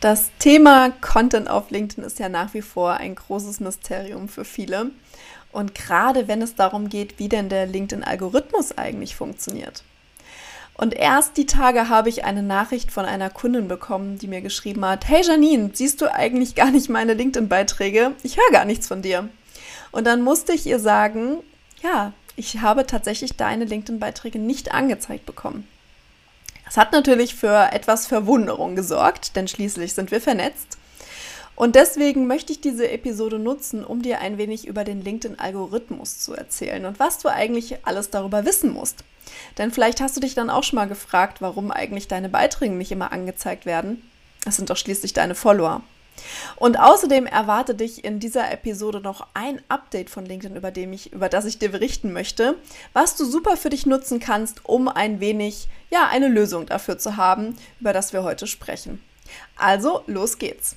Das Thema Content auf LinkedIn ist ja nach wie vor ein großes Mysterium für viele. Und gerade wenn es darum geht, wie denn der LinkedIn-Algorithmus eigentlich funktioniert. Und erst die Tage habe ich eine Nachricht von einer Kundin bekommen, die mir geschrieben hat, hey Janine, siehst du eigentlich gar nicht meine LinkedIn-Beiträge? Ich höre gar nichts von dir. Und dann musste ich ihr sagen, ja, ich habe tatsächlich deine LinkedIn-Beiträge nicht angezeigt bekommen. Das hat natürlich für etwas Verwunderung gesorgt, denn schließlich sind wir vernetzt. Und deswegen möchte ich diese Episode nutzen, um dir ein wenig über den LinkedIn-Algorithmus zu erzählen und was du eigentlich alles darüber wissen musst. Denn vielleicht hast du dich dann auch schon mal gefragt, warum eigentlich deine Beiträge nicht immer angezeigt werden. Das sind doch schließlich deine Follower. Und außerdem erwarte dich in dieser Episode noch ein Update von LinkedIn, über, dem ich, über das ich dir berichten möchte, was du super für dich nutzen kannst, um ein wenig, ja, eine Lösung dafür zu haben, über das wir heute sprechen. Also, los geht's.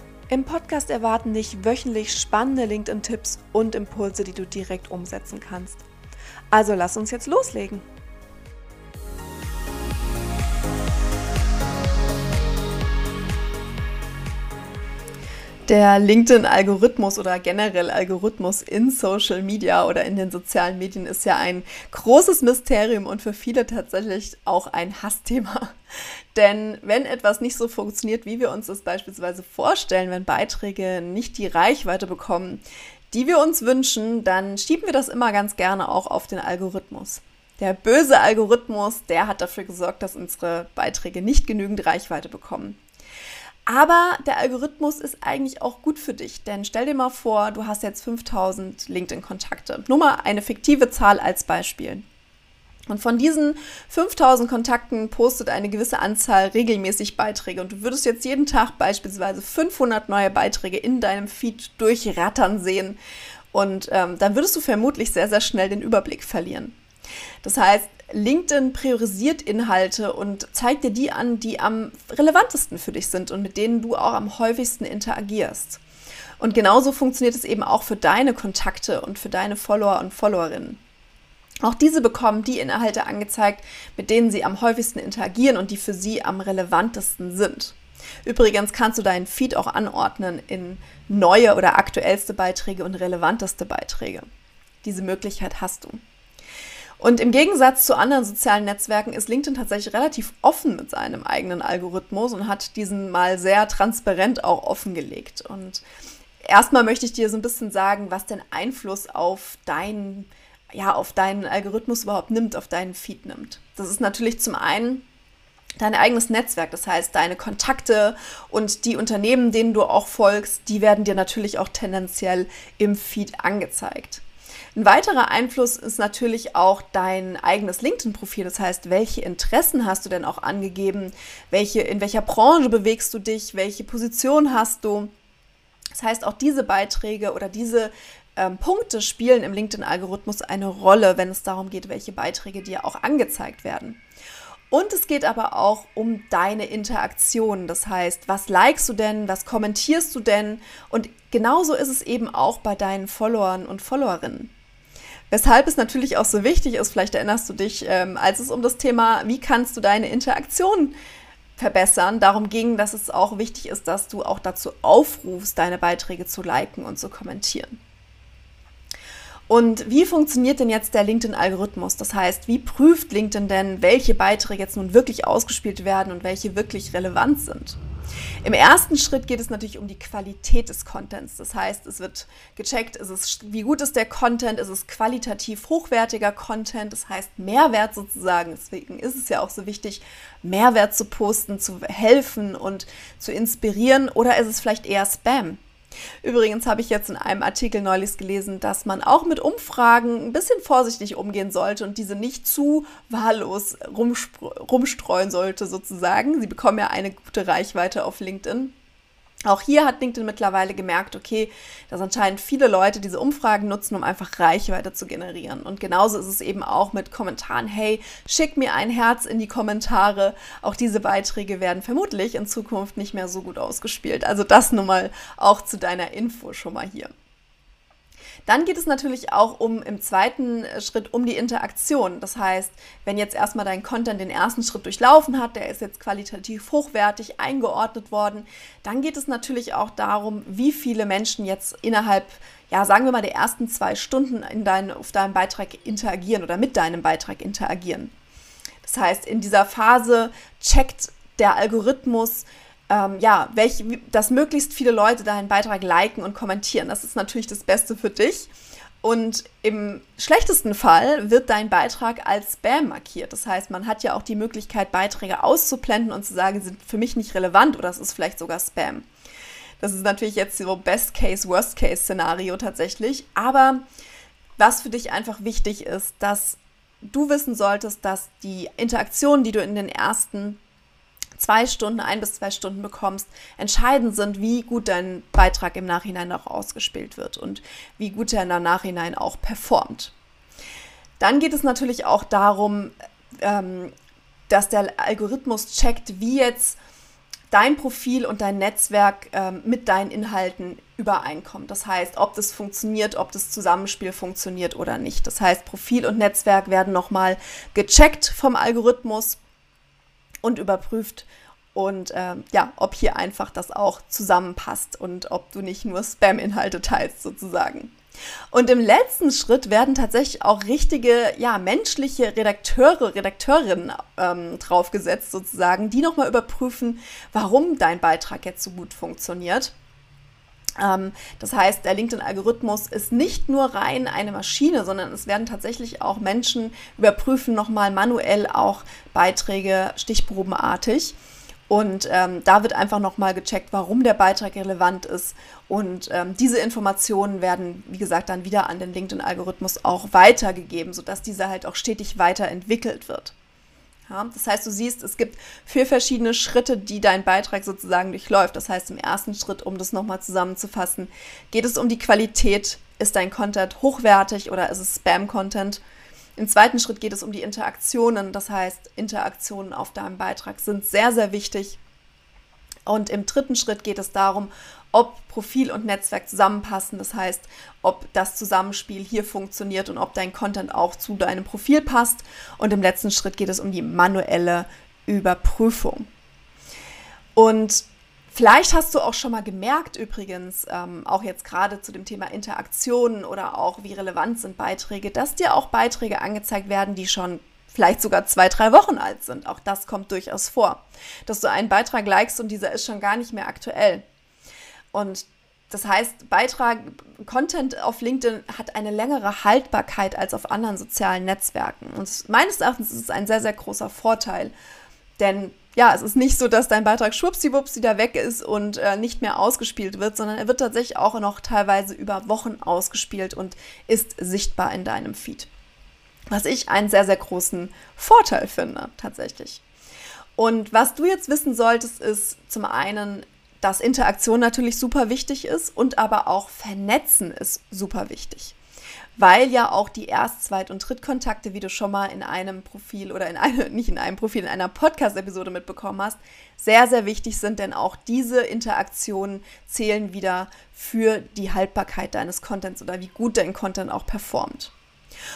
Im Podcast erwarten dich wöchentlich spannende LinkedIn-Tipps und Impulse, die du direkt umsetzen kannst. Also lass uns jetzt loslegen. Der LinkedIn-Algorithmus oder generell Algorithmus in Social Media oder in den sozialen Medien ist ja ein großes Mysterium und für viele tatsächlich auch ein Hassthema. Denn wenn etwas nicht so funktioniert, wie wir uns das beispielsweise vorstellen, wenn Beiträge nicht die Reichweite bekommen, die wir uns wünschen, dann schieben wir das immer ganz gerne auch auf den Algorithmus. Der böse Algorithmus, der hat dafür gesorgt, dass unsere Beiträge nicht genügend Reichweite bekommen. Aber der Algorithmus ist eigentlich auch gut für dich, denn stell dir mal vor, du hast jetzt 5000 LinkedIn-Kontakte. Nur mal eine fiktive Zahl als Beispiel. Und von diesen 5000 Kontakten postet eine gewisse Anzahl regelmäßig Beiträge. Und du würdest jetzt jeden Tag beispielsweise 500 neue Beiträge in deinem Feed durchrattern sehen. Und ähm, dann würdest du vermutlich sehr, sehr schnell den Überblick verlieren. Das heißt, LinkedIn priorisiert Inhalte und zeigt dir die an, die am relevantesten für dich sind und mit denen du auch am häufigsten interagierst. Und genauso funktioniert es eben auch für deine Kontakte und für deine Follower und Followerinnen. Auch diese bekommen die Inhalte angezeigt, mit denen sie am häufigsten interagieren und die für sie am relevantesten sind. Übrigens kannst du deinen Feed auch anordnen in neue oder aktuellste Beiträge und relevanteste Beiträge. Diese Möglichkeit hast du. Und im Gegensatz zu anderen sozialen Netzwerken ist LinkedIn tatsächlich relativ offen mit seinem eigenen Algorithmus und hat diesen mal sehr transparent auch offengelegt. Und erstmal möchte ich dir so ein bisschen sagen, was den Einfluss auf deinen ja, auf deinen Algorithmus überhaupt nimmt, auf deinen Feed nimmt. Das ist natürlich zum einen dein eigenes Netzwerk, das heißt deine Kontakte und die Unternehmen, denen du auch folgst, die werden dir natürlich auch tendenziell im Feed angezeigt. Ein weiterer Einfluss ist natürlich auch dein eigenes LinkedIn-Profil. Das heißt, welche Interessen hast du denn auch angegeben? Welche, in welcher Branche bewegst du dich? Welche Position hast du? Das heißt, auch diese Beiträge oder diese ähm, Punkte spielen im LinkedIn-Algorithmus eine Rolle, wenn es darum geht, welche Beiträge dir auch angezeigt werden. Und es geht aber auch um deine Interaktion. Das heißt, was likest du denn, was kommentierst du denn? Und genauso ist es eben auch bei deinen Followern und Followerinnen. Weshalb es natürlich auch so wichtig ist, vielleicht erinnerst du dich, ähm, als es um das Thema, wie kannst du deine Interaktion verbessern, darum ging, dass es auch wichtig ist, dass du auch dazu aufrufst, deine Beiträge zu liken und zu kommentieren. Und wie funktioniert denn jetzt der LinkedIn-Algorithmus? Das heißt, wie prüft LinkedIn denn, welche Beiträge jetzt nun wirklich ausgespielt werden und welche wirklich relevant sind? Im ersten Schritt geht es natürlich um die Qualität des Contents. Das heißt, es wird gecheckt, ist es, wie gut ist der Content, ist es qualitativ hochwertiger Content, das heißt Mehrwert sozusagen. Deswegen ist es ja auch so wichtig, Mehrwert zu posten, zu helfen und zu inspirieren oder ist es vielleicht eher Spam? Übrigens habe ich jetzt in einem Artikel neulich gelesen, dass man auch mit Umfragen ein bisschen vorsichtig umgehen sollte und diese nicht zu wahllos rumstreuen sollte, sozusagen. Sie bekommen ja eine gute Reichweite auf LinkedIn. Auch hier hat LinkedIn mittlerweile gemerkt, okay, dass anscheinend viele Leute diese Umfragen nutzen, um einfach Reichweite zu generieren. Und genauso ist es eben auch mit Kommentaren. Hey, schick mir ein Herz in die Kommentare. Auch diese Beiträge werden vermutlich in Zukunft nicht mehr so gut ausgespielt. Also das nun mal auch zu deiner Info schon mal hier. Dann geht es natürlich auch um im zweiten Schritt um die Interaktion. Das heißt, wenn jetzt erstmal dein Content den ersten Schritt durchlaufen hat, der ist jetzt qualitativ hochwertig eingeordnet worden, dann geht es natürlich auch darum, wie viele Menschen jetzt innerhalb ja, sagen wir mal, der ersten zwei Stunden in dein, auf deinem Beitrag interagieren oder mit deinem Beitrag interagieren. Das heißt, in dieser Phase checkt der Algorithmus, ähm, ja, welch, dass möglichst viele Leute deinen Beitrag liken und kommentieren. Das ist natürlich das Beste für dich. Und im schlechtesten Fall wird dein Beitrag als Spam markiert. Das heißt, man hat ja auch die Möglichkeit, Beiträge auszublenden und zu sagen, sind für mich nicht relevant oder es ist vielleicht sogar Spam. Das ist natürlich jetzt so Best-Case, Worst-Case-Szenario tatsächlich. Aber was für dich einfach wichtig ist, dass du wissen solltest, dass die Interaktionen, die du in den ersten zwei Stunden, ein bis zwei Stunden bekommst, entscheidend sind, wie gut dein Beitrag im Nachhinein auch ausgespielt wird und wie gut er im Nachhinein auch performt. Dann geht es natürlich auch darum, ähm, dass der Algorithmus checkt, wie jetzt dein Profil und dein Netzwerk ähm, mit deinen Inhalten übereinkommt. Das heißt, ob das funktioniert, ob das Zusammenspiel funktioniert oder nicht. Das heißt, Profil und Netzwerk werden nochmal gecheckt vom Algorithmus und überprüft und ähm, ja, ob hier einfach das auch zusammenpasst und ob du nicht nur Spam-Inhalte teilst sozusagen. Und im letzten Schritt werden tatsächlich auch richtige, ja, menschliche Redakteure, Redakteurinnen ähm, draufgesetzt sozusagen, die nochmal überprüfen, warum dein Beitrag jetzt so gut funktioniert. Ähm, das heißt, der LinkedIn-Algorithmus ist nicht nur rein eine Maschine, sondern es werden tatsächlich auch Menschen überprüfen nochmal manuell auch Beiträge stichprobenartig. Und ähm, da wird einfach nochmal gecheckt, warum der Beitrag relevant ist. Und ähm, diese Informationen werden, wie gesagt, dann wieder an den LinkedIn-Algorithmus auch weitergegeben, sodass dieser halt auch stetig weiterentwickelt wird. Ja, das heißt, du siehst, es gibt vier verschiedene Schritte, die dein Beitrag sozusagen durchläuft. Das heißt, im ersten Schritt, um das nochmal zusammenzufassen, geht es um die Qualität. Ist dein Content hochwertig oder ist es Spam-Content? Im zweiten Schritt geht es um die Interaktionen. Das heißt, Interaktionen auf deinem Beitrag sind sehr, sehr wichtig. Und im dritten Schritt geht es darum, ob Profil und Netzwerk zusammenpassen. Das heißt, ob das Zusammenspiel hier funktioniert und ob dein Content auch zu deinem Profil passt. Und im letzten Schritt geht es um die manuelle Überprüfung. Und vielleicht hast du auch schon mal gemerkt, übrigens, ähm, auch jetzt gerade zu dem Thema Interaktionen oder auch wie relevant sind Beiträge, dass dir auch Beiträge angezeigt werden, die schon vielleicht sogar zwei, drei Wochen alt sind. Auch das kommt durchaus vor. Dass du einen Beitrag likest und dieser ist schon gar nicht mehr aktuell. Und das heißt, Beitrag, Content auf LinkedIn hat eine längere Haltbarkeit als auf anderen sozialen Netzwerken. Und meines Erachtens ist es ein sehr, sehr großer Vorteil. Denn ja, es ist nicht so, dass dein Beitrag schwuppsiwupps wieder weg ist und äh, nicht mehr ausgespielt wird, sondern er wird tatsächlich auch noch teilweise über Wochen ausgespielt und ist sichtbar in deinem Feed. Was ich einen sehr, sehr großen Vorteil finde, tatsächlich. Und was du jetzt wissen solltest, ist zum einen, dass Interaktion natürlich super wichtig ist und aber auch Vernetzen ist super wichtig. Weil ja auch die Erst-, Zweit- und Drittkontakte, wie du schon mal in einem Profil oder in einem, nicht in einem Profil, in einer Podcast-Episode mitbekommen hast, sehr, sehr wichtig sind, denn auch diese Interaktionen zählen wieder für die Haltbarkeit deines Contents oder wie gut dein Content auch performt.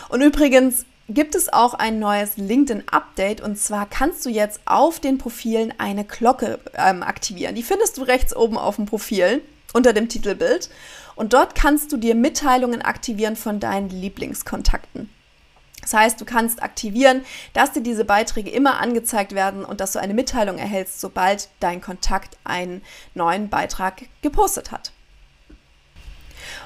Und übrigens, gibt es auch ein neues LinkedIn-Update und zwar kannst du jetzt auf den Profilen eine Glocke ähm, aktivieren. Die findest du rechts oben auf dem Profil unter dem Titelbild und dort kannst du dir Mitteilungen aktivieren von deinen Lieblingskontakten. Das heißt, du kannst aktivieren, dass dir diese Beiträge immer angezeigt werden und dass du eine Mitteilung erhältst, sobald dein Kontakt einen neuen Beitrag gepostet hat.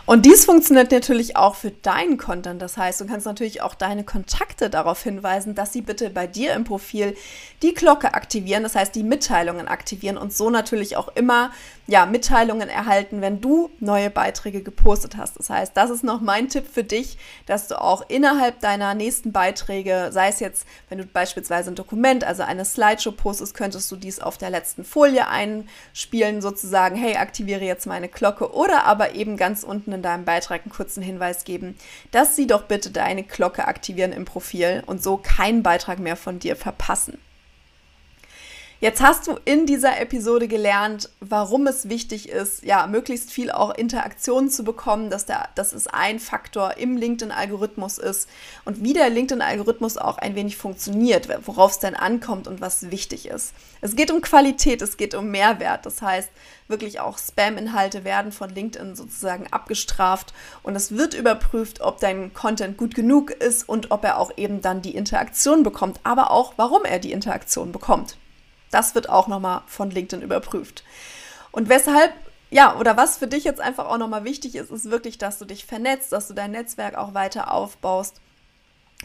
Und dies funktioniert natürlich auch für deinen Content. Das heißt, du kannst natürlich auch deine Kontakte darauf hinweisen, dass sie bitte bei dir im Profil die Glocke aktivieren, das heißt die Mitteilungen aktivieren und so natürlich auch immer ja, Mitteilungen erhalten, wenn du neue Beiträge gepostet hast. Das heißt, das ist noch mein Tipp für dich, dass du auch innerhalb deiner nächsten Beiträge, sei es jetzt, wenn du beispielsweise ein Dokument, also eine Slideshow postest, könntest du dies auf der letzten Folie einspielen, sozusagen, hey, aktiviere jetzt meine Glocke oder aber eben ganz unten in deinem Beitrag einen kurzen Hinweis geben, dass sie doch bitte deine Glocke aktivieren im Profil und so keinen Beitrag mehr von dir verpassen. Jetzt hast du in dieser Episode gelernt, warum es wichtig ist, ja, möglichst viel auch Interaktion zu bekommen, dass, der, dass es ein Faktor im LinkedIn-Algorithmus ist und wie der LinkedIn-Algorithmus auch ein wenig funktioniert, worauf es denn ankommt und was wichtig ist. Es geht um Qualität, es geht um Mehrwert. Das heißt, wirklich auch Spam-Inhalte werden von LinkedIn sozusagen abgestraft und es wird überprüft, ob dein Content gut genug ist und ob er auch eben dann die Interaktion bekommt, aber auch, warum er die Interaktion bekommt. Das wird auch nochmal von LinkedIn überprüft. Und weshalb, ja, oder was für dich jetzt einfach auch nochmal wichtig ist, ist wirklich, dass du dich vernetzt, dass du dein Netzwerk auch weiter aufbaust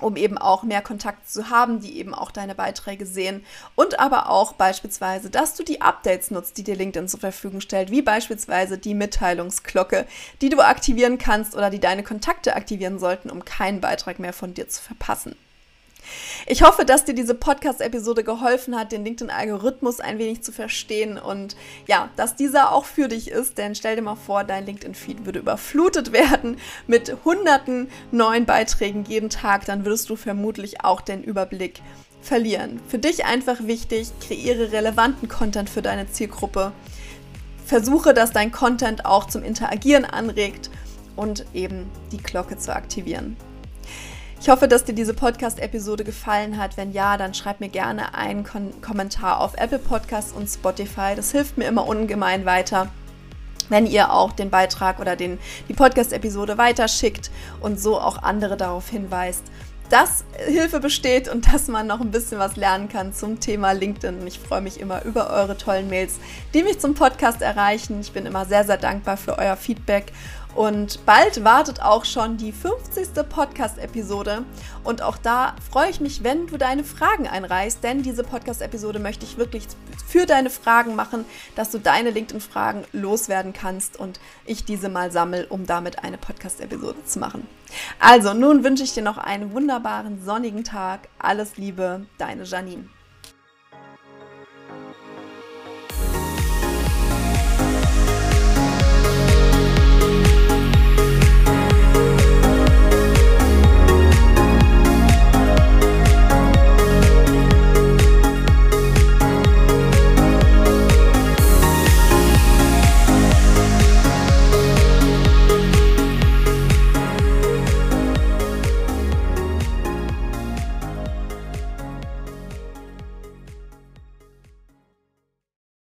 um eben auch mehr Kontakt zu haben, die eben auch deine Beiträge sehen und aber auch beispielsweise, dass du die Updates nutzt, die dir LinkedIn zur Verfügung stellt, wie beispielsweise die Mitteilungsglocke, die du aktivieren kannst oder die deine Kontakte aktivieren sollten, um keinen Beitrag mehr von dir zu verpassen. Ich hoffe, dass dir diese Podcast-Episode geholfen hat, den LinkedIn-Algorithmus ein wenig zu verstehen und ja, dass dieser auch für dich ist, denn stell dir mal vor, dein LinkedIn-Feed würde überflutet werden mit hunderten neuen Beiträgen jeden Tag, dann würdest du vermutlich auch den Überblick verlieren. Für dich einfach wichtig, kreiere relevanten Content für deine Zielgruppe. Versuche, dass dein Content auch zum Interagieren anregt und eben die Glocke zu aktivieren. Ich hoffe, dass dir diese Podcast-Episode gefallen hat. Wenn ja, dann schreib mir gerne einen Kon Kommentar auf Apple Podcasts und Spotify. Das hilft mir immer ungemein weiter wenn ihr auch den Beitrag oder den, die Podcast-Episode weiterschickt und so auch andere darauf hinweist, dass Hilfe besteht und dass man noch ein bisschen was lernen kann zum Thema LinkedIn. Und ich freue mich immer über eure tollen Mails, die mich zum Podcast erreichen. Ich bin immer sehr, sehr dankbar für euer Feedback und bald wartet auch schon die 50. Podcast-Episode. Und auch da freue ich mich, wenn du deine Fragen einreichst, denn diese Podcast-Episode möchte ich wirklich für deine Fragen machen, dass du deine LinkedIn-Fragen loswerden kannst und ich diese mal sammle, um damit eine Podcast-Episode zu machen. Also, nun wünsche ich dir noch einen wunderbaren sonnigen Tag. Alles Liebe, deine Janine.